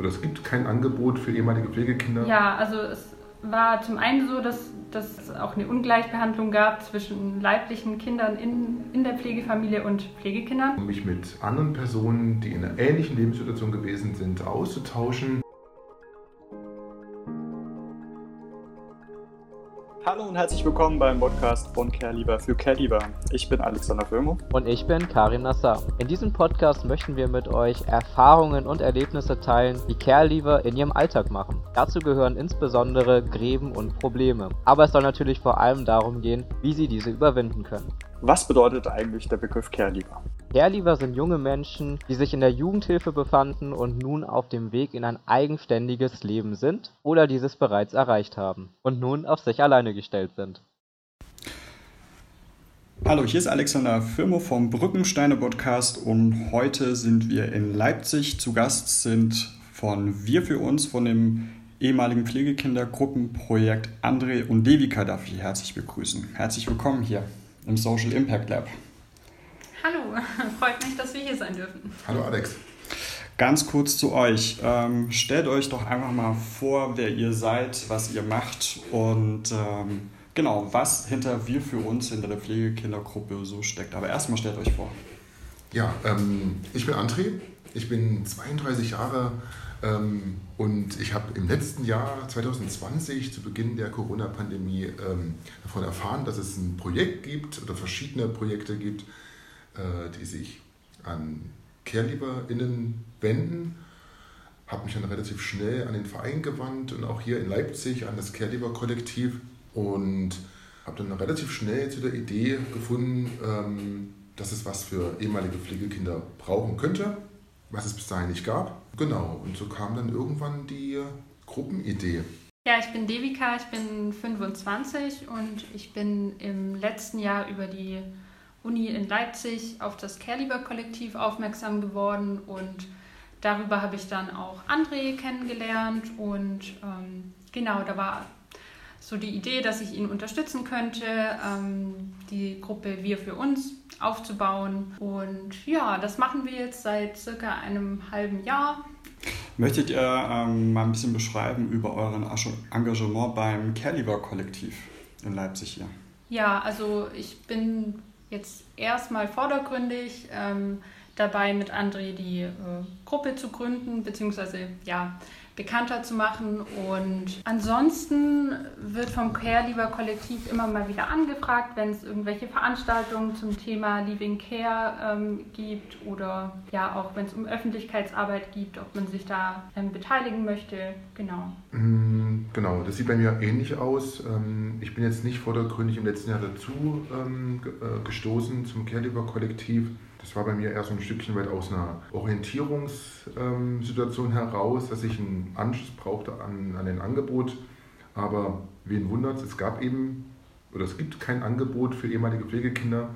oder es gibt kein Angebot für ehemalige Pflegekinder? Ja, also es war zum einen so, dass, dass es auch eine Ungleichbehandlung gab zwischen leiblichen Kindern in, in der Pflegefamilie und Pflegekindern. Um mich mit anderen Personen, die in einer ähnlichen Lebenssituation gewesen sind, auszutauschen. Hallo und herzlich willkommen beim Podcast von CareLieber für CareLieber. Ich bin Alexander Firmo. Und ich bin Karim Nassar. In diesem Podcast möchten wir mit euch Erfahrungen und Erlebnisse teilen, die CareLieber in ihrem Alltag machen. Dazu gehören insbesondere Gräben und Probleme. Aber es soll natürlich vor allem darum gehen, wie sie diese überwinden können. Was bedeutet eigentlich der Begriff CareLieber? Caregiver sind junge Menschen, die sich in der Jugendhilfe befanden und nun auf dem Weg in ein eigenständiges Leben sind oder dieses bereits erreicht haben und nun auf sich alleine gestellt sind. Hallo, hier ist Alexander Firmo vom Brückensteine Podcast und heute sind wir in Leipzig. Zu Gast sind von Wir für uns, von dem ehemaligen Pflegekindergruppenprojekt André und Devika darf ich herzlich begrüßen. Herzlich willkommen hier im Social Impact Lab. Hallo, freut mich, dass wir hier sein dürfen. Hallo Alex. Ganz kurz zu euch. Ähm, stellt euch doch einfach mal vor, wer ihr seid, was ihr macht und ähm, genau, was hinter wir für uns, hinter der Pflegekindergruppe so steckt. Aber erstmal stellt euch vor. Ja, ähm, ich bin André, ich bin 32 Jahre ähm, und ich habe im letzten Jahr 2020 zu Beginn der Corona-Pandemie ähm, davon erfahren, dass es ein Projekt gibt oder verschiedene Projekte gibt, äh, die sich an CaregiverInnen wenden. Habe mich dann relativ schnell an den Verein gewandt und auch hier in Leipzig an das Caregiver-Kollektiv und habe dann relativ schnell zu der Idee gefunden, ähm, dass es was für ehemalige Pflegekinder brauchen könnte, was es bis dahin nicht gab. Genau, und so kam dann irgendwann die Gruppenidee. Ja, ich bin Devika, ich bin 25 und ich bin im letzten Jahr über die Uni in Leipzig auf das Caregiver-Kollektiv aufmerksam geworden und darüber habe ich dann auch André kennengelernt und ähm, genau, da war so die Idee, dass ich ihn unterstützen könnte, ähm, die Gruppe Wir für uns aufzubauen. Und ja, das machen wir jetzt seit circa einem halben Jahr. Möchtet ihr ähm, mal ein bisschen beschreiben über euren Engagement beim Caregiver-Kollektiv in Leipzig hier? Ja, also ich bin jetzt erstmal vordergründig ähm, dabei, mit André die äh, Gruppe zu gründen, beziehungsweise ja, bekannter zu machen. Und ansonsten wird vom Care-Lieber-Kollektiv immer mal wieder angefragt, wenn es irgendwelche Veranstaltungen zum Thema Living Care ähm, gibt oder ja auch wenn es um Öffentlichkeitsarbeit geht, ob man sich da ähm, beteiligen möchte. Genau. Mm, genau, das sieht bei mir ähnlich aus. Ähm, ich bin jetzt nicht vordergründig im letzten Jahr dazu ähm, äh, gestoßen zum Care-Lieber-Kollektiv. Das war bei mir eher so ein Stückchen weit aus einer Orientierungssituation ähm, heraus, dass ich einen Anschluss brauchte an, an ein Angebot. Aber wen wundert es, es gab eben oder es gibt kein Angebot für ehemalige Pflegekinder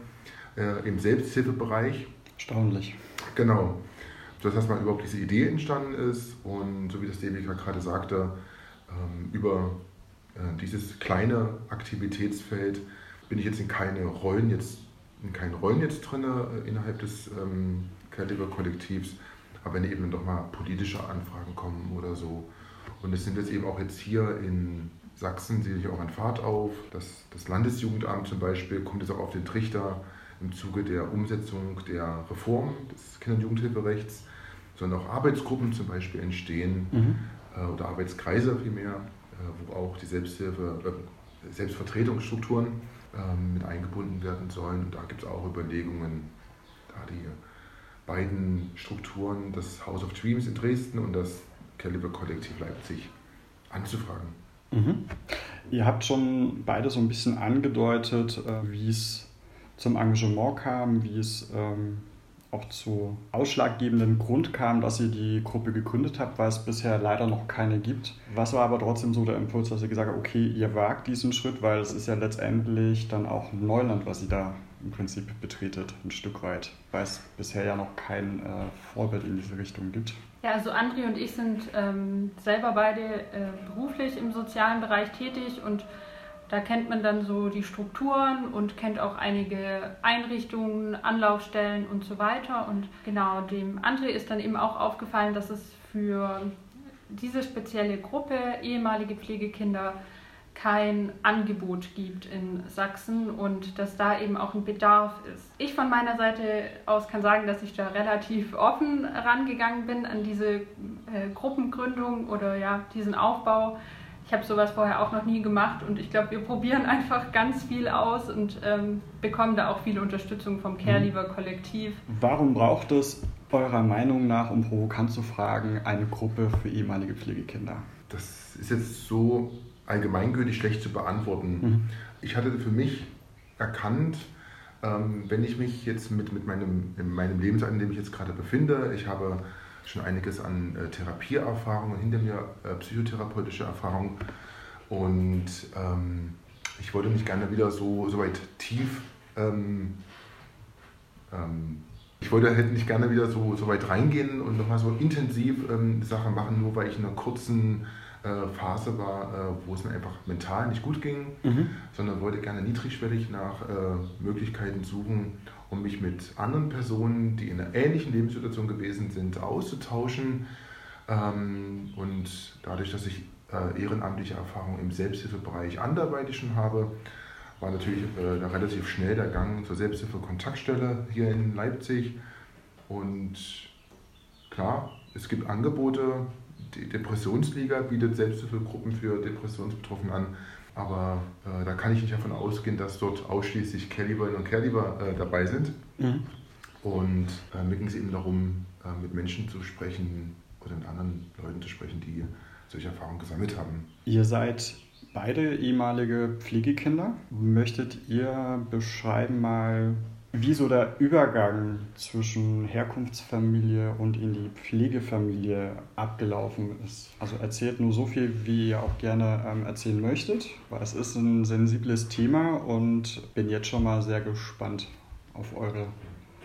äh, im Selbsthilfebereich. Erstaunlich. Genau. Das heißt, mal überhaupt diese Idee entstanden ist und so wie das DBK gerade sagte, ähm, über äh, dieses kleine Aktivitätsfeld bin ich jetzt in keine Rollen jetzt keinen Rollen jetzt drin äh, innerhalb des ähm, Caregiver-Kollektivs, aber wenn eben doch mal politische Anfragen kommen oder so. Und es sind jetzt eben auch jetzt hier in Sachsen, sehe ich auch an Fahrt auf. Das, das Landesjugendamt zum Beispiel kommt jetzt auch auf den Trichter im Zuge der Umsetzung der Reform des Kinder- und Jugendhilferechts, sondern auch Arbeitsgruppen zum Beispiel entstehen mhm. äh, oder Arbeitskreise vielmehr, äh, wo auch die Selbsthilfe, äh, Selbstvertretungsstrukturen ähm, mit eingebunden werden sollen. Und da gibt es auch Überlegungen, da die beiden Strukturen, das House of Dreams in Dresden und das Caliber Kollektiv Leipzig, anzufragen. Mhm. Ihr habt schon beide so ein bisschen angedeutet, äh, wie es zum Engagement kam, wie es ähm, auch zu ausschlaggebenden Grund kam, dass ihr die Gruppe gegründet habt, weil es bisher leider noch keine gibt. Was war aber trotzdem so der Impuls, dass ihr gesagt habt, okay, ihr wagt diesen Schritt, weil es ist ja letztendlich dann auch Neuland, was ihr da im Prinzip betretet, ein Stück weit, weil es bisher ja noch kein äh, Vorbild in diese Richtung gibt. Ja, also André und ich sind ähm, selber beide äh, beruflich im sozialen Bereich tätig und da kennt man dann so die Strukturen und kennt auch einige Einrichtungen, Anlaufstellen und so weiter. Und genau, dem André ist dann eben auch aufgefallen, dass es für diese spezielle Gruppe, ehemalige Pflegekinder, kein Angebot gibt in Sachsen und dass da eben auch ein Bedarf ist. Ich von meiner Seite aus kann sagen, dass ich da relativ offen rangegangen bin an diese äh, Gruppengründung oder ja, diesen Aufbau. Ich habe sowas vorher auch noch nie gemacht und ich glaube, wir probieren einfach ganz viel aus und ähm, bekommen da auch viele Unterstützung vom Care Leaver Kollektiv. Warum braucht es eurer Meinung nach, um provokant zu fragen, eine Gruppe für ehemalige Pflegekinder? Das ist jetzt so allgemeingültig schlecht zu beantworten. Mhm. Ich hatte für mich erkannt, ähm, wenn ich mich jetzt mit, mit meinem, in meinem Lebensalter, in dem ich jetzt gerade befinde, ich habe schon einiges an äh, Therapieerfahrungen hinter mir, äh, psychotherapeutische Erfahrungen und ähm, ich wollte nicht gerne wieder so, so weit tief, ähm, ähm, ich wollte halt nicht gerne wieder so, so weit reingehen und nochmal so intensiv ähm, Sachen machen, nur weil ich in einer kurzen äh, Phase war, äh, wo es mir einfach mental nicht gut ging, mhm. sondern wollte gerne niedrigschwellig nach äh, Möglichkeiten suchen, um mich mit anderen Personen, die in einer ähnlichen Lebenssituation gewesen sind, auszutauschen. Ähm, und dadurch, dass ich ehrenamtliche Erfahrung im Selbsthilfebereich anderweitig schon habe, war natürlich äh, relativ schnell der Gang zur Selbsthilfe-Kontaktstelle hier in Leipzig. Und klar, es gibt Angebote, die Depressionsliga bietet Selbsthilfegruppen für Depressionsbetroffene an. Aber äh, da kann ich nicht davon ausgehen, dass dort ausschließlich Careliberinnen und Careliber äh, dabei sind. Mhm. Und äh, mir ging es eben darum, äh, mit Menschen zu sprechen oder mit anderen Leuten zu sprechen, die solche Erfahrungen gesammelt haben. Ihr seid beide ehemalige Pflegekinder. Möchtet ihr beschreiben mal, wie so der Übergang zwischen Herkunftsfamilie und in die Pflegefamilie abgelaufen ist. Also erzählt nur so viel, wie ihr auch gerne ähm, erzählen möchtet, weil es ist ein sensibles Thema und bin jetzt schon mal sehr gespannt auf eure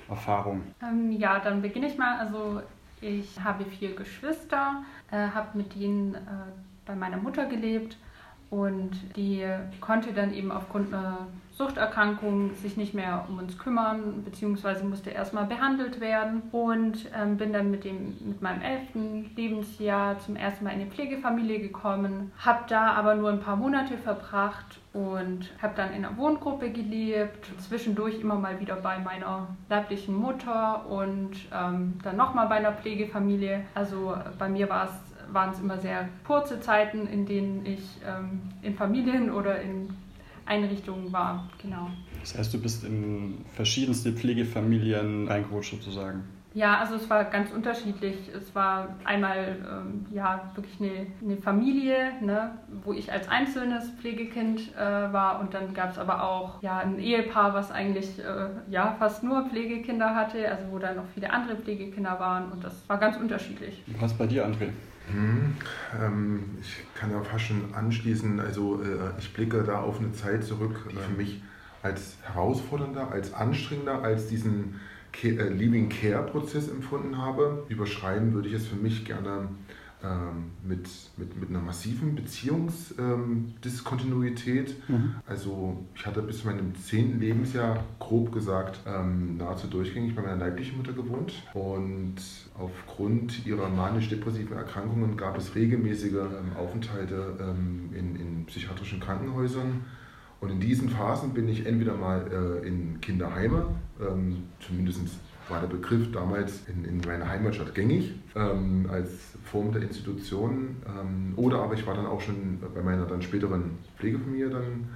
Erfahrung. Ähm, ja, dann beginne ich mal. Also ich habe vier Geschwister, äh, habe mit ihnen äh, bei meiner Mutter gelebt und die konnte dann eben aufgrund einer Suchterkrankung sich nicht mehr um uns kümmern, beziehungsweise musste erstmal behandelt werden. Und ähm, bin dann mit, dem, mit meinem elften Lebensjahr zum ersten Mal in eine Pflegefamilie gekommen, habe da aber nur ein paar Monate verbracht und habe dann in einer Wohngruppe gelebt, zwischendurch immer mal wieder bei meiner leiblichen Mutter und ähm, dann nochmal bei einer Pflegefamilie. Also bei mir war es waren es immer sehr kurze Zeiten, in denen ich ähm, in Familien oder in Einrichtungen war. Genau. Das heißt, du bist in verschiedenste Pflegefamilien reingerutscht sozusagen. Ja, also es war ganz unterschiedlich. Es war einmal ähm, ja wirklich eine, eine Familie, ne, wo ich als einzelnes Pflegekind äh, war und dann gab es aber auch ja ein Ehepaar, was eigentlich äh, ja fast nur Pflegekinder hatte, also wo dann noch viele andere Pflegekinder waren und das war ganz unterschiedlich. Was bei dir, André? Hm, ähm, ich kann ja fast schon anschließen, also äh, ich blicke da auf eine Zeit zurück, die für mich als herausfordernder, als anstrengender, als diesen Ke äh, Living Care Prozess empfunden habe. Überschreiben würde ich es für mich gerne ähm, mit, mit, mit einer massiven Beziehungsdiskontinuität. Ähm, mhm. Also ich hatte bis zu meinem zehnten Lebensjahr, grob gesagt, ähm, nahezu durchgängig bei meiner leiblichen Mutter gewohnt. Und aufgrund ihrer manisch-depressiven Erkrankungen gab es regelmäßige ähm, Aufenthalte ähm, in, in psychiatrischen Krankenhäusern. Und in diesen Phasen bin ich entweder mal äh, in Kinderheime, ähm, zumindest war der Begriff damals in, in meiner Heimatstadt gängig ähm, als Form der Institution. Ähm, oder aber ich war dann auch schon bei meiner dann späteren Pflegefamilie dann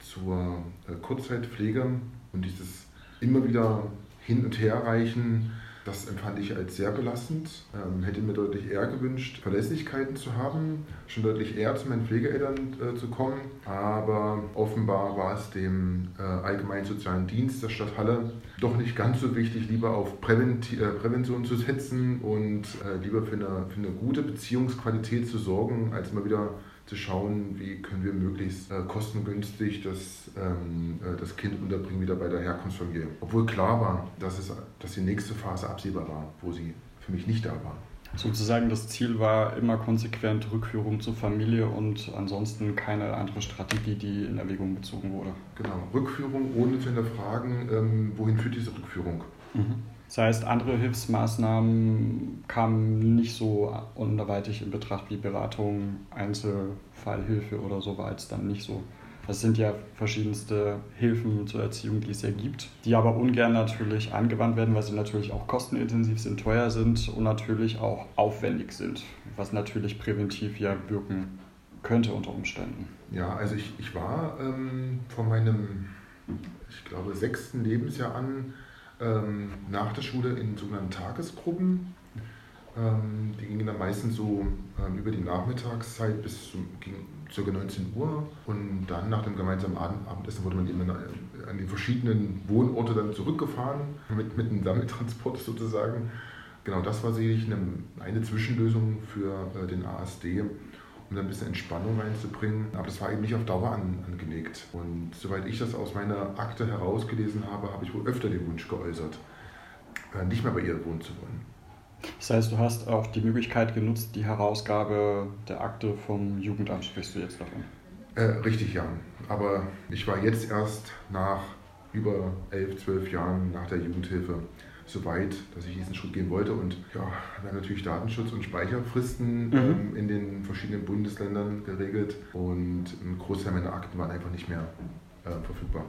zur äh, Kurzzeitpflege und dieses immer wieder hin und her reichen das empfand ich als sehr belastend. Ähm, hätte mir deutlich eher gewünscht, Verlässlichkeiten zu haben, schon deutlich eher zu meinen Pflegeeltern äh, zu kommen. Aber offenbar war es dem äh, Allgemeinen Sozialen Dienst der Stadt Halle doch nicht ganz so wichtig, lieber auf Präventi äh, Prävention zu setzen und äh, lieber für eine, für eine gute Beziehungsqualität zu sorgen, als immer wieder zu schauen, wie können wir möglichst äh, kostengünstig das, ähm, äh, das Kind unterbringen wieder bei der Herkunftsfamilie. Obwohl klar war, dass, es, dass die nächste Phase absehbar war, wo sie für mich nicht da war. Sozusagen das Ziel war immer konsequent Rückführung zur Familie und ansonsten keine andere Strategie, die in Erwägung gezogen wurde. Genau, Rückführung ohne zu hinterfragen, ähm, wohin führt diese Rückführung. Mhm. Das heißt, andere Hilfsmaßnahmen kamen nicht so anderweitig in Betracht wie Beratung, Einzelfallhilfe oder so war es dann nicht so. Das sind ja verschiedenste Hilfen zur Erziehung, die es ja gibt, die aber ungern natürlich angewandt werden, weil sie natürlich auch kostenintensiv sind, teuer sind und natürlich auch aufwendig sind, was natürlich präventiv ja wirken könnte unter Umständen. Ja, also ich, ich war ähm, von meinem, ich glaube, sechsten Lebensjahr an ähm, nach der Schule in sogenannten Tagesgruppen. Ähm, die gingen dann meistens so ähm, über die Nachmittagszeit bis zum, ca. 19 Uhr und dann nach dem gemeinsamen Abendessen wurde man eben äh, an die verschiedenen Wohnorte dann zurückgefahren mit, mit einem Sammeltransport sozusagen. Genau, das war sicherlich eine, eine Zwischenlösung für äh, den ASD um da ein bisschen Entspannung reinzubringen. Aber das war eben nicht auf Dauer an, angelegt. Und soweit ich das aus meiner Akte herausgelesen habe, habe ich wohl öfter den Wunsch geäußert, äh, nicht mehr bei ihr wohnen zu wollen. Das heißt, du hast auch die Möglichkeit genutzt, die Herausgabe der Akte vom Jugendamt, sprichst du jetzt davon? Äh, richtig, ja. Aber ich war jetzt erst nach über elf, zwölf Jahren nach der Jugendhilfe so weit, dass ich diesen Schritt gehen wollte. Und ja, wir haben natürlich Datenschutz und Speicherfristen mhm. ähm, in den verschiedenen Bundesländern geregelt und ein Großteil meiner Akten waren einfach nicht mehr äh, verfügbar.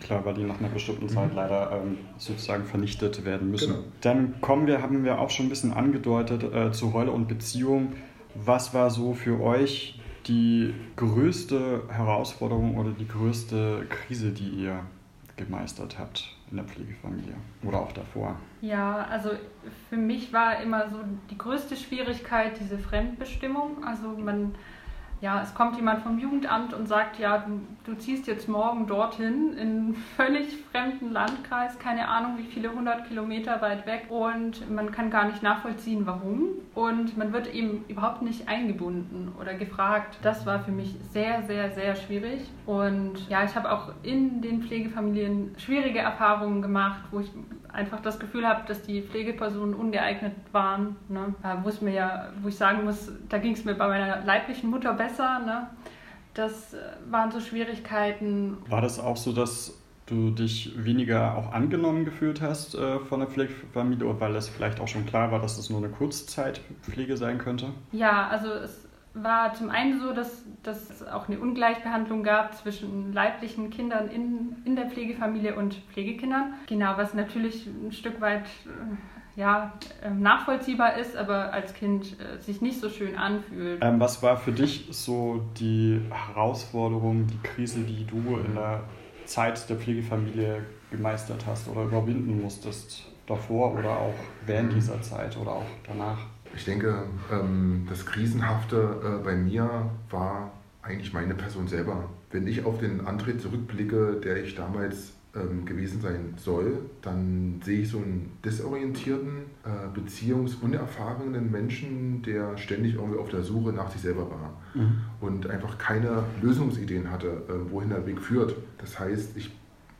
Klar, weil die nach einer bestimmten Zeit mhm. leider ähm, sozusagen vernichtet werden müssen. Genau. Dann kommen wir, haben wir auch schon ein bisschen angedeutet, äh, zu Rolle und Beziehung. Was war so für euch die größte Herausforderung oder die größte Krise, die ihr gemeistert habt in der Pflegefamilie oder auch davor? Ja, also für mich war immer so die größte Schwierigkeit diese Fremdbestimmung. Also man ja, es kommt jemand vom Jugendamt und sagt, ja, du, du, ziehst jetzt morgen dorthin in einen völlig fremden Landkreis, keine Ahnung, wie viele hundert Kilometer weit weg. Und man kann gar nicht nachvollziehen, warum. Und man wird eben überhaupt nicht eingebunden oder gefragt. Das war für mich sehr, sehr, sehr schwierig. Und ja, ich habe auch in den Pflegefamilien schwierige Erfahrungen gemacht, wo ich einfach das Gefühl habe, dass die Pflegepersonen ungeeignet waren. Ne? Wo, es mir ja, wo ich sagen muss, da ging es mir bei meiner leiblichen Mutter besser. Ne? Das äh, waren so Schwierigkeiten. War das auch so, dass du dich weniger auch angenommen gefühlt hast äh, von der Pflegefamilie, weil es vielleicht auch schon klar war, dass es nur eine Kurzzeitpflege sein könnte? Ja, also es war zum einen so, dass, dass es auch eine Ungleichbehandlung gab zwischen leiblichen Kindern in, in der Pflegefamilie und Pflegekindern. Genau, was natürlich ein Stück weit äh, ja, ähm, nachvollziehbar ist, aber als Kind äh, sich nicht so schön anfühlt. Ähm, was war für dich so die Herausforderung, die Krise, die du in der Zeit der Pflegefamilie gemeistert hast oder überwinden musstest? Davor oder auch während dieser Zeit oder auch danach? Ich denke, ähm, das Krisenhafte äh, bei mir war eigentlich meine Person selber. Wenn ich auf den Antritt zurückblicke, der ich damals ähm, gewesen sein soll, dann sehe ich so einen desorientierten, äh, beziehungsunerfahrenen Menschen, der ständig irgendwie auf der Suche nach sich selber war mhm. und einfach keine Lösungsideen hatte, äh, wohin der Weg führt. Das heißt, ich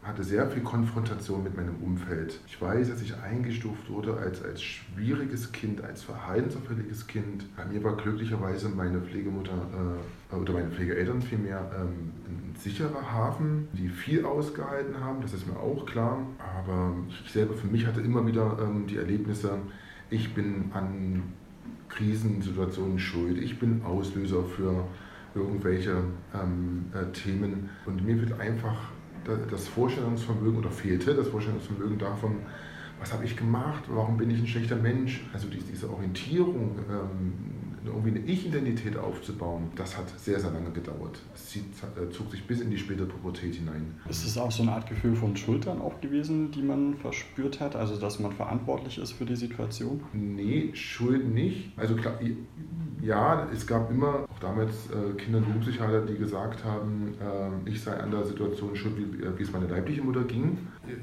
hatte sehr viel Konfrontation mit meinem Umfeld. Ich weiß, dass ich eingestuft wurde als, als schwieriges Kind, als verhaltensauffälliges Kind. Bei mir war glücklicherweise meine Pflegemutter äh, oder meine Pflegeeltern vielmehr ähm, ein sicherer Hafen, die viel ausgehalten haben, das ist mir auch klar. Aber ich selber für mich hatte immer wieder ähm, die Erlebnisse, ich bin an Krisensituationen schuld, ich bin Auslöser für irgendwelche ähm, äh, Themen und mir wird einfach das Vorstellungsvermögen oder fehlte das Vorstellungsvermögen davon, was habe ich gemacht, warum bin ich ein schlechter Mensch. Also diese Orientierung, ähm, irgendwie eine Ich-Identität aufzubauen, das hat sehr, sehr lange gedauert. Es äh, zog sich bis in die späte Pubertät hinein. Ist es auch so eine Art Gefühl von Schultern auch gewesen, die man verspürt hat? Also, dass man verantwortlich ist für die Situation? Nee, Schuld nicht. Also klar, ja, es gab immer, auch damals äh, Kinder- und Jugendpsychiater, die gesagt haben, äh, ich sei an der Situation schuld, wie, es meiner leiblichen Mutter ging.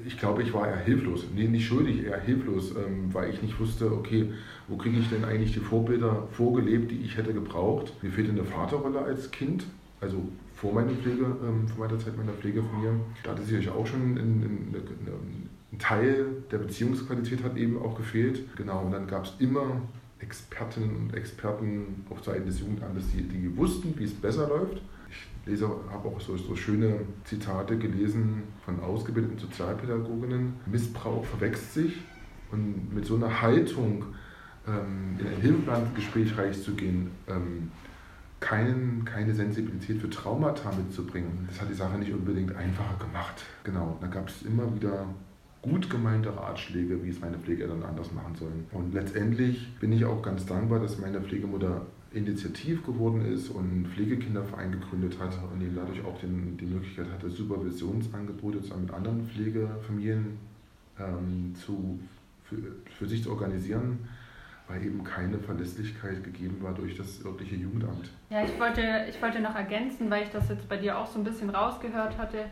Ich glaube, ich war eher hilflos. Nee, nicht schuldig, eher hilflos, ähm, weil ich nicht wusste, okay, wo kriege ich denn eigentlich die Vorbilder vorgelebt, die ich hätte gebraucht. Mir fehlte eine Vaterrolle als Kind, also vor meiner Pflege, ähm, vor meiner Zeit meiner Pflegefamilie. Da hatte sicherlich auch schon ein, ein Teil der Beziehungsqualität hat eben auch gefehlt. Genau, und dann gab es immer Expertinnen und Experten auf Seiten des Jugendamtes, die, die wussten, wie es besser läuft. Ich lese, habe auch so, so schöne Zitate gelesen von ausgebildeten Sozialpädagoginnen. Missbrauch verwechselt sich Und mit so einer Haltung in ein Hilfeplangespräch reinzugehen, ähm, keinen, keine Sensibilität für Traumata mitzubringen, das hat die Sache nicht unbedingt einfacher gemacht. Genau, da gab es immer wieder gut gemeinte Ratschläge, wie es meine Pflegeeltern anders machen sollen. Und letztendlich bin ich auch ganz dankbar, dass meine Pflegemutter initiativ geworden ist und einen Pflegekinderverein gegründet hat und eben dadurch auch den, die Möglichkeit hatte, Supervisionsangebote zusammen mit anderen Pflegefamilien ähm, zu, für, für sich zu organisieren weil eben keine Verlässlichkeit gegeben war durch das örtliche Jugendamt. Ja, ich wollte, ich wollte noch ergänzen, weil ich das jetzt bei dir auch so ein bisschen rausgehört hatte,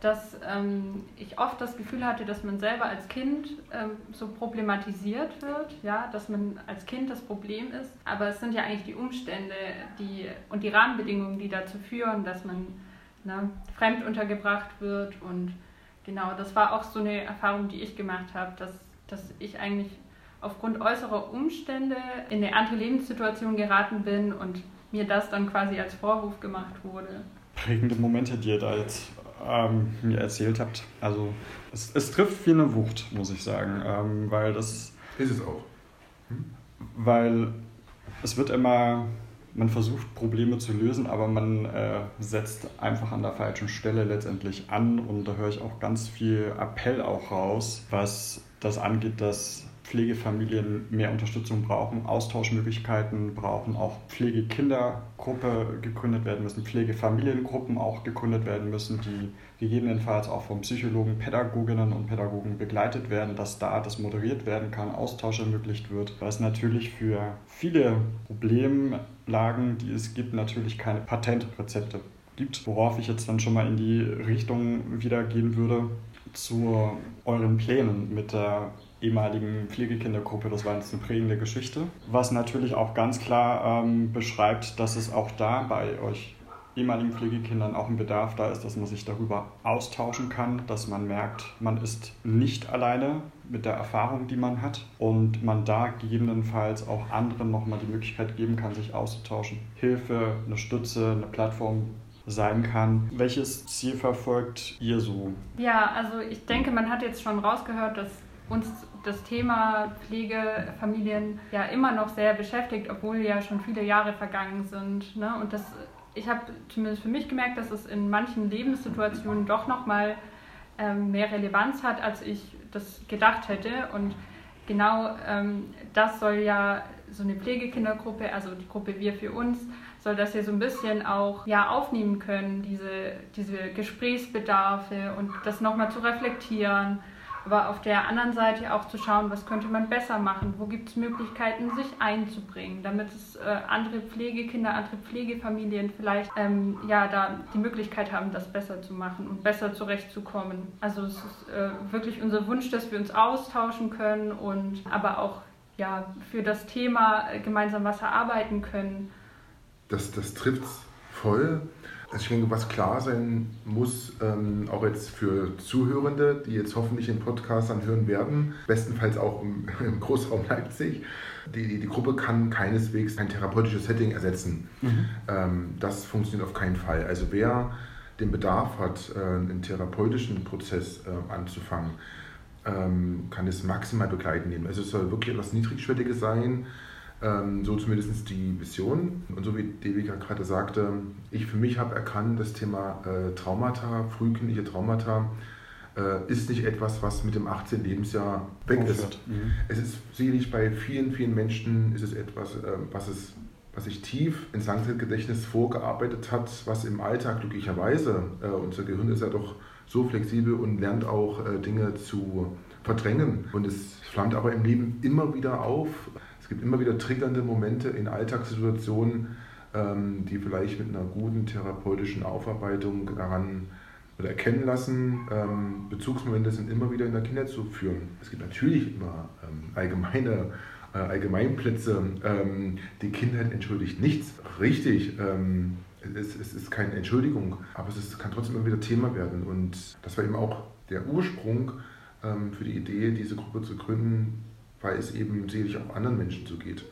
dass ähm, ich oft das Gefühl hatte, dass man selber als Kind ähm, so problematisiert wird, ja, dass man als Kind das Problem ist. Aber es sind ja eigentlich die Umstände die, und die Rahmenbedingungen, die dazu führen, dass man ne, fremd untergebracht wird. Und genau, das war auch so eine Erfahrung, die ich gemacht habe, dass, dass ich eigentlich aufgrund äußerer Umstände in eine andere Lebenssituation geraten bin und mir das dann quasi als Vorwurf gemacht wurde. Prägende Momente, die ihr da jetzt ähm, mir erzählt habt. Also es, es, trifft wie eine Wucht, muss ich sagen, ähm, weil das ist es auch. Hm? Weil es wird immer, man versucht Probleme zu lösen, aber man äh, setzt einfach an der falschen Stelle letztendlich an und da höre ich auch ganz viel Appell auch raus, was das angeht, dass Pflegefamilien mehr Unterstützung brauchen, Austauschmöglichkeiten brauchen, auch Pflegekindergruppe gegründet werden müssen, Pflegefamiliengruppen auch gegründet werden müssen, die gegebenenfalls auch von Psychologen, Pädagoginnen und Pädagogen begleitet werden, dass da das moderiert werden kann, Austausch ermöglicht wird, weil es natürlich für viele Problemlagen, die es gibt, natürlich keine Patentrezepte gibt, worauf ich jetzt dann schon mal in die Richtung wieder gehen würde zu euren Plänen mit der ehemaligen Pflegekindergruppe. Das war jetzt eine prägende Geschichte. Was natürlich auch ganz klar ähm, beschreibt, dass es auch da bei euch ehemaligen Pflegekindern auch ein Bedarf da ist, dass man sich darüber austauschen kann, dass man merkt, man ist nicht alleine mit der Erfahrung, die man hat und man da gegebenenfalls auch anderen nochmal die Möglichkeit geben kann, sich auszutauschen. Hilfe, eine Stütze, eine Plattform sein kann. Welches Ziel verfolgt ihr so? Ja, also ich denke, man hat jetzt schon rausgehört, dass uns das Thema Pflegefamilien ja immer noch sehr beschäftigt, obwohl ja schon viele Jahre vergangen sind. Ne? Und das, ich habe zumindest für mich gemerkt, dass es in manchen Lebenssituationen doch nochmal ähm, mehr Relevanz hat, als ich das gedacht hätte. Und genau ähm, das soll ja so eine Pflegekindergruppe, also die Gruppe Wir für uns, soll das ja so ein bisschen auch ja, aufnehmen können, diese, diese Gesprächsbedarfe und das nochmal zu reflektieren aber auf der anderen Seite auch zu schauen, was könnte man besser machen, wo gibt es Möglichkeiten, sich einzubringen, damit es äh, andere Pflegekinder, andere Pflegefamilien vielleicht ähm, ja, da die Möglichkeit haben, das besser zu machen und besser zurechtzukommen. Also es ist äh, wirklich unser Wunsch, dass wir uns austauschen können und aber auch ja, für das Thema gemeinsam was erarbeiten können. Das, das trifft voll. Also ich denke, was klar sein muss, ähm, auch jetzt für Zuhörende, die jetzt hoffentlich den Podcast anhören werden, bestenfalls auch im, im Großraum Leipzig, die, die Gruppe kann keineswegs ein therapeutisches Setting ersetzen. Mhm. Ähm, das funktioniert auf keinen Fall. Also wer den Bedarf hat, äh, einen therapeutischen Prozess äh, anzufangen, ähm, kann es maximal begleiten nehmen. Also es soll wirklich etwas Niedrigschwelliges sein, so zumindest die Vision. Und so wie Devika gerade sagte, ich für mich habe erkannt, das Thema äh, Traumata, frühkindliche Traumata, äh, ist nicht etwas, was mit dem 18. Lebensjahr weg ist. Mhm. Es ist sicherlich bei vielen, vielen Menschen ist es etwas, äh, was es was sich tief ins Langzeitgedächtnis vorgearbeitet hat, was im Alltag glücklicherweise, unser Gehirn ist ja doch so flexibel und lernt auch Dinge zu verdrängen. Und es flammt aber im Leben immer wieder auf gibt immer wieder triggernde Momente in Alltagssituationen, ähm, die vielleicht mit einer guten therapeutischen Aufarbeitung daran oder erkennen lassen. Ähm, Bezugsmomente sind immer wieder in der Kindheit zu führen. Es gibt natürlich immer ähm, allgemeine äh, Allgemeinplätze. Ähm, die Kindheit entschuldigt nichts. Richtig. Ähm, es, es, ist keine Entschuldigung, aber es ist, kann trotzdem immer wieder Thema werden. Und das war eben auch der Ursprung ähm, für die Idee, diese Gruppe zu gründen, weil es eben sicherlich auch anderen Menschen so geht,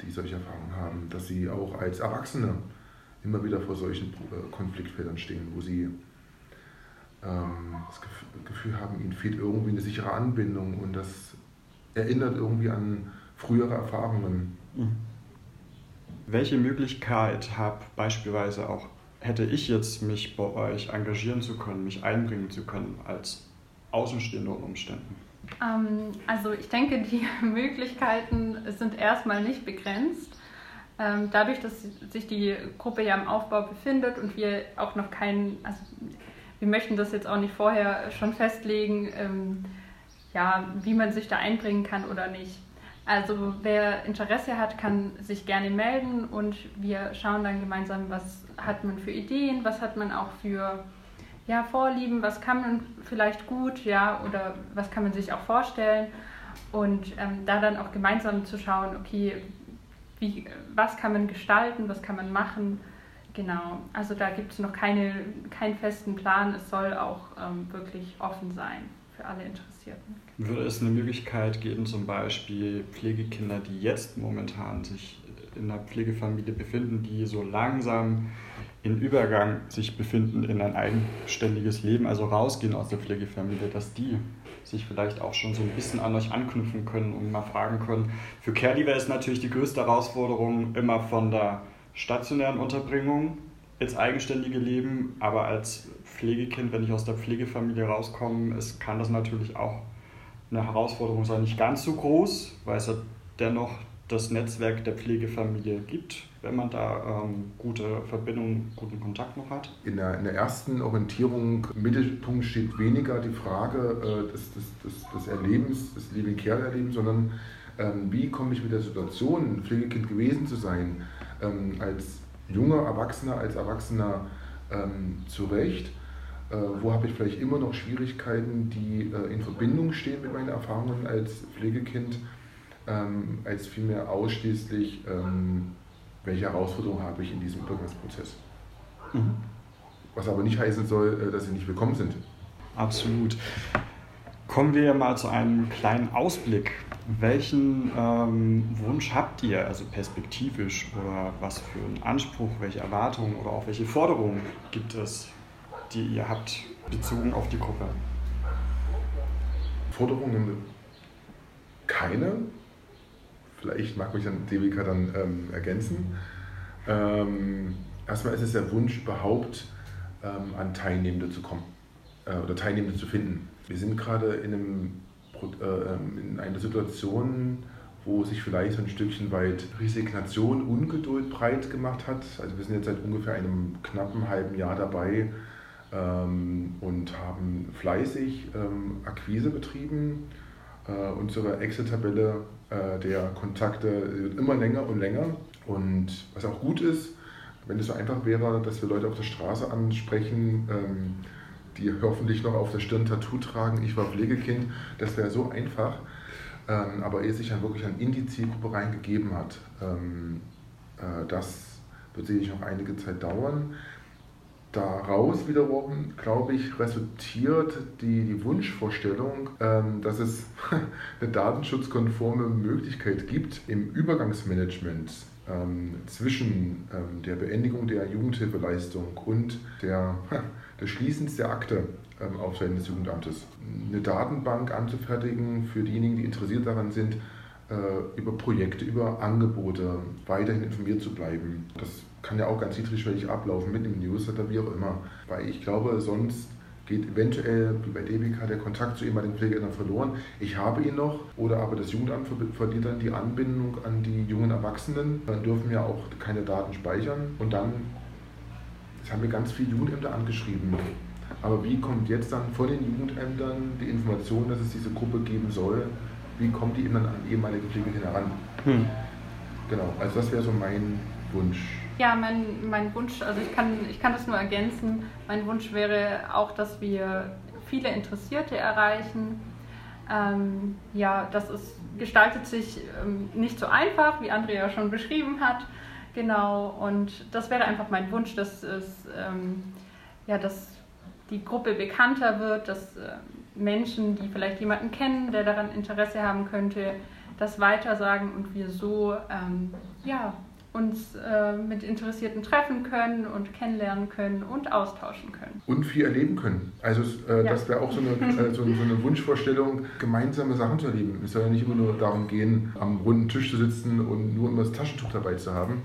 die solche Erfahrungen haben, dass sie auch als Erwachsene immer wieder vor solchen äh, Konfliktfeldern stehen, wo sie ähm, das Gefühl haben, ihnen fehlt irgendwie eine sichere Anbindung und dass erinnert irgendwie an frühere Erfahrungen. Mhm. Welche Möglichkeit habe beispielsweise auch, hätte ich jetzt mich bei euch engagieren zu können, mich einbringen zu können als Außenstehender unter Umständen? Ähm, also ich denke, die Möglichkeiten sind erstmal nicht begrenzt. Ähm, dadurch, dass sich die Gruppe ja im Aufbau befindet und wir auch noch keinen, also wir möchten das jetzt auch nicht vorher schon festlegen, ähm, ja, wie man sich da einbringen kann oder nicht. Also wer Interesse hat, kann sich gerne melden und wir schauen dann gemeinsam, was hat man für Ideen, was hat man auch für ja, Vorlieben, was kann man vielleicht gut, ja, oder was kann man sich auch vorstellen und ähm, da dann auch gemeinsam zu schauen, okay, wie, was kann man gestalten, was kann man machen. Genau, also da gibt es noch keine, keinen festen Plan, es soll auch ähm, wirklich offen sein für alle Interessierten. Würde es eine Möglichkeit geben, zum Beispiel Pflegekinder, die jetzt momentan sich in einer Pflegefamilie befinden, die so langsam in Übergang sich befinden in ein eigenständiges Leben, also rausgehen aus der Pflegefamilie, dass die sich vielleicht auch schon so ein bisschen an euch anknüpfen können und mal fragen können. Für Care ist natürlich die größte Herausforderung immer von der stationären Unterbringung ins eigenständige Leben, aber als Pflegekind, wenn ich aus der Pflegefamilie rauskomme, ist, kann das natürlich auch eine Herausforderung sein, nicht ganz so groß, weil es ja dennoch das Netzwerk der Pflegefamilie gibt, wenn man da ähm, gute Verbindungen, guten Kontakt noch hat? In der, in der ersten Orientierung im Mittelpunkt steht weniger die Frage äh, des, des, des, des Erlebens, des Living Care Erlebens, sondern ähm, wie komme ich mit der Situation, ein Pflegekind gewesen zu sein, ähm, als junger Erwachsener, als Erwachsener ähm, zurecht äh, wo habe ich vielleicht immer noch Schwierigkeiten, die äh, in Verbindung stehen mit meinen Erfahrungen als Pflegekind, ähm, als vielmehr ausschließlich, ähm, welche Herausforderungen habe ich in diesem Übergangsprozess. Mhm. Was aber nicht heißen soll, äh, dass sie nicht willkommen sind. Absolut. Kommen wir mal zu einem kleinen Ausblick. Welchen ähm, Wunsch habt ihr, also perspektivisch, oder was für einen Anspruch, welche Erwartungen oder auch welche Forderungen gibt es die ihr habt, bezogen auf die Gruppe? Forderungen keine. Vielleicht mag mich dann Devika dann ähm, ergänzen. Ähm, erstmal ist es der Wunsch, überhaupt ähm, an Teilnehmende zu kommen äh, oder Teilnehmende zu finden. Wir sind gerade in, einem, äh, ähm, in einer Situation, wo sich vielleicht so ein Stückchen weit Resignation, Ungeduld breit gemacht hat. Also wir sind jetzt seit ungefähr einem knappen halben Jahr dabei, ähm, und haben fleißig ähm, Akquise betrieben. Äh, unsere Excel-Tabelle äh, der Kontakte wird immer länger und länger. Und was auch gut ist, wenn es so einfach wäre, dass wir Leute auf der Straße ansprechen, ähm, die hoffentlich noch auf der Stirn Tattoo tragen, ich war Pflegekind, das wäre so einfach. Ähm, aber ehe sich dann wirklich an in die Zielgruppe reingegeben hat, ähm, äh, das wird sicherlich noch einige Zeit dauern daraus wiederum, glaube ich, resultiert die, die Wunschvorstellung, ähm, dass es eine datenschutzkonforme Möglichkeit gibt, im Übergangsmanagement ähm, zwischen ähm, der Beendigung der Jugendhilfeleistung und der, des Schließens der Akte ähm, auf Seiten des Jugendamtes eine Datenbank anzufertigen für diejenigen, die interessiert daran sind, äh, über Projekte, über Angebote weiterhin informiert zu bleiben. Das kann ja auch ganz niedrigschwellig ablaufen mit dem Newsletter, wie auch immer. Weil ich glaube, sonst geht eventuell, wie bei DBK, der Kontakt zu ehemaligen Pflegeeltern verloren. Ich habe ihn noch, oder aber das Jugendamt verliert dann die Anbindung an die jungen Erwachsenen. Dann dürfen wir auch keine Daten speichern. Und dann das haben wir ganz viele Jugendämter angeschrieben. Aber wie kommt jetzt dann von den Jugendämtern die Information, dass es diese Gruppe geben soll? Wie kommt die eben dann an ehemalige Pflegekinder heran? Hm. Genau, also das wäre so mein Wunsch. Ja, mein, mein Wunsch, also ich kann, ich kann das nur ergänzen, mein Wunsch wäre auch, dass wir viele Interessierte erreichen. Ähm, ja, das ist, gestaltet sich ähm, nicht so einfach, wie Andrea schon beschrieben hat. Genau, und das wäre einfach mein Wunsch, dass, es, ähm, ja, dass die Gruppe bekannter wird, dass äh, Menschen, die vielleicht jemanden kennen, der daran Interesse haben könnte, das weitersagen und wir so ähm, ja, uns äh, mit Interessierten treffen können und kennenlernen können und austauschen können. Und viel erleben können. Also äh, ja. das wäre auch so eine, äh, so, so, eine Wunschvorstellung, gemeinsame Sachen zu erleben. Es soll ja nicht immer nur darum gehen, am runden Tisch zu sitzen und nur immer das Taschentuch dabei zu haben.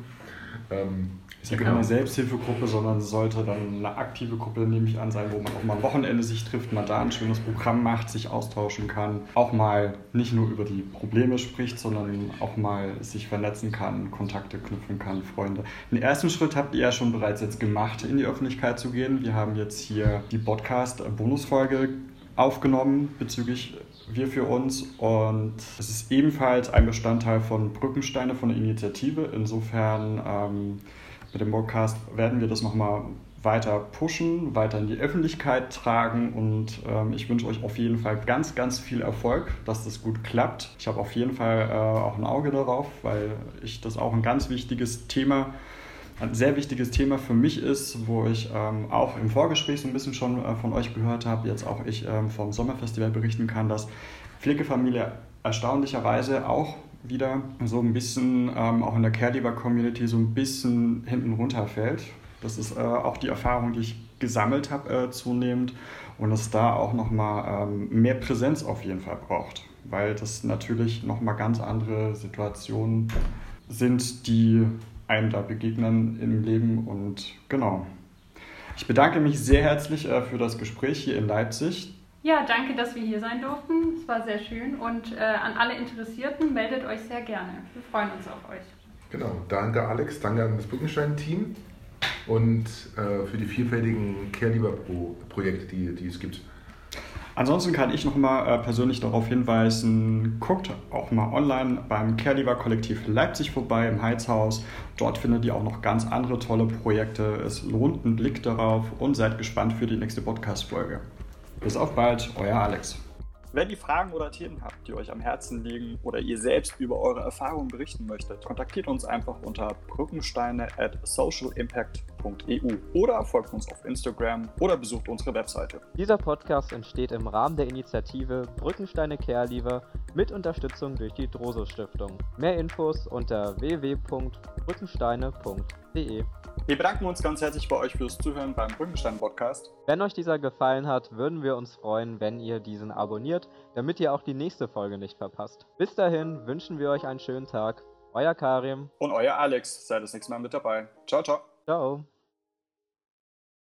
Ähm, ist ja genau. keine Selbsthilfegruppe, sondern es sollte dann eine aktive Gruppe, nehme ich an, sein, wo man auch mal am Wochenende sich trifft, mal da ein schönes Programm macht, sich austauschen kann, auch mal nicht nur über die Probleme spricht, sondern auch mal sich vernetzen kann, Kontakte knüpfen kann, Freunde. Den ersten Schritt habt ihr ja schon bereits jetzt gemacht, in die Öffentlichkeit zu gehen. Wir haben jetzt hier die Podcast-Bonusfolge aufgenommen bezüglich wir für uns und es ist ebenfalls ein Bestandteil von Brückensteine von der Initiative. Insofern ähm, mit dem Podcast werden wir das nochmal weiter pushen, weiter in die Öffentlichkeit tragen und ähm, ich wünsche euch auf jeden Fall ganz, ganz viel Erfolg, dass das gut klappt. Ich habe auf jeden Fall äh, auch ein Auge darauf, weil ich das auch ein ganz wichtiges Thema ein sehr wichtiges Thema für mich ist, wo ich ähm, auch im Vorgespräch so ein bisschen schon äh, von euch gehört habe, jetzt auch ich ähm, vom Sommerfestival berichten kann, dass Pflegefamilie erstaunlicherweise auch wieder so ein bisschen ähm, auch in der Caregiver-Community so ein bisschen hinten runterfällt. Das ist äh, auch die Erfahrung, die ich gesammelt habe äh, zunehmend und es da auch nochmal ähm, mehr Präsenz auf jeden Fall braucht, weil das natürlich nochmal ganz andere Situationen sind, die einem da begegnen im Leben und genau. Ich bedanke mich sehr herzlich äh, für das Gespräch hier in Leipzig. Ja, danke, dass wir hier sein durften. Es war sehr schön. Und äh, an alle Interessierten, meldet euch sehr gerne. Wir freuen uns auf euch. Genau, danke Alex, danke an das Brückenstein-Team und äh, für die vielfältigen Care-Lieber-Projekte, die, die es gibt. Ansonsten kann ich noch mal äh, persönlich darauf hinweisen, guckt auch mal online beim Care Kollektiv Leipzig vorbei im Heizhaus. Dort findet ihr auch noch ganz andere tolle Projekte. Es lohnt einen Blick darauf und seid gespannt für die nächste Podcast-Folge. Bis auf bald, euer Alex. Wenn ihr Fragen oder Themen habt, die euch am Herzen liegen oder ihr selbst über eure Erfahrungen berichten möchtet, kontaktiert uns einfach unter brückensteine at socialimpact.eu oder folgt uns auf Instagram oder besucht unsere Webseite. Dieser Podcast entsteht im Rahmen der Initiative Brückensteine Care mit Unterstützung durch die Droso Stiftung. Mehr Infos unter www.brückensteine.de. Wir bedanken uns ganz herzlich bei euch fürs Zuhören beim Brückenstein Podcast. Wenn euch dieser gefallen hat, würden wir uns freuen, wenn ihr diesen abonniert, damit ihr auch die nächste Folge nicht verpasst. Bis dahin wünschen wir euch einen schönen Tag. Euer Karim. Und euer Alex. Seid das nächste Mal mit dabei. Ciao, ciao. Ciao.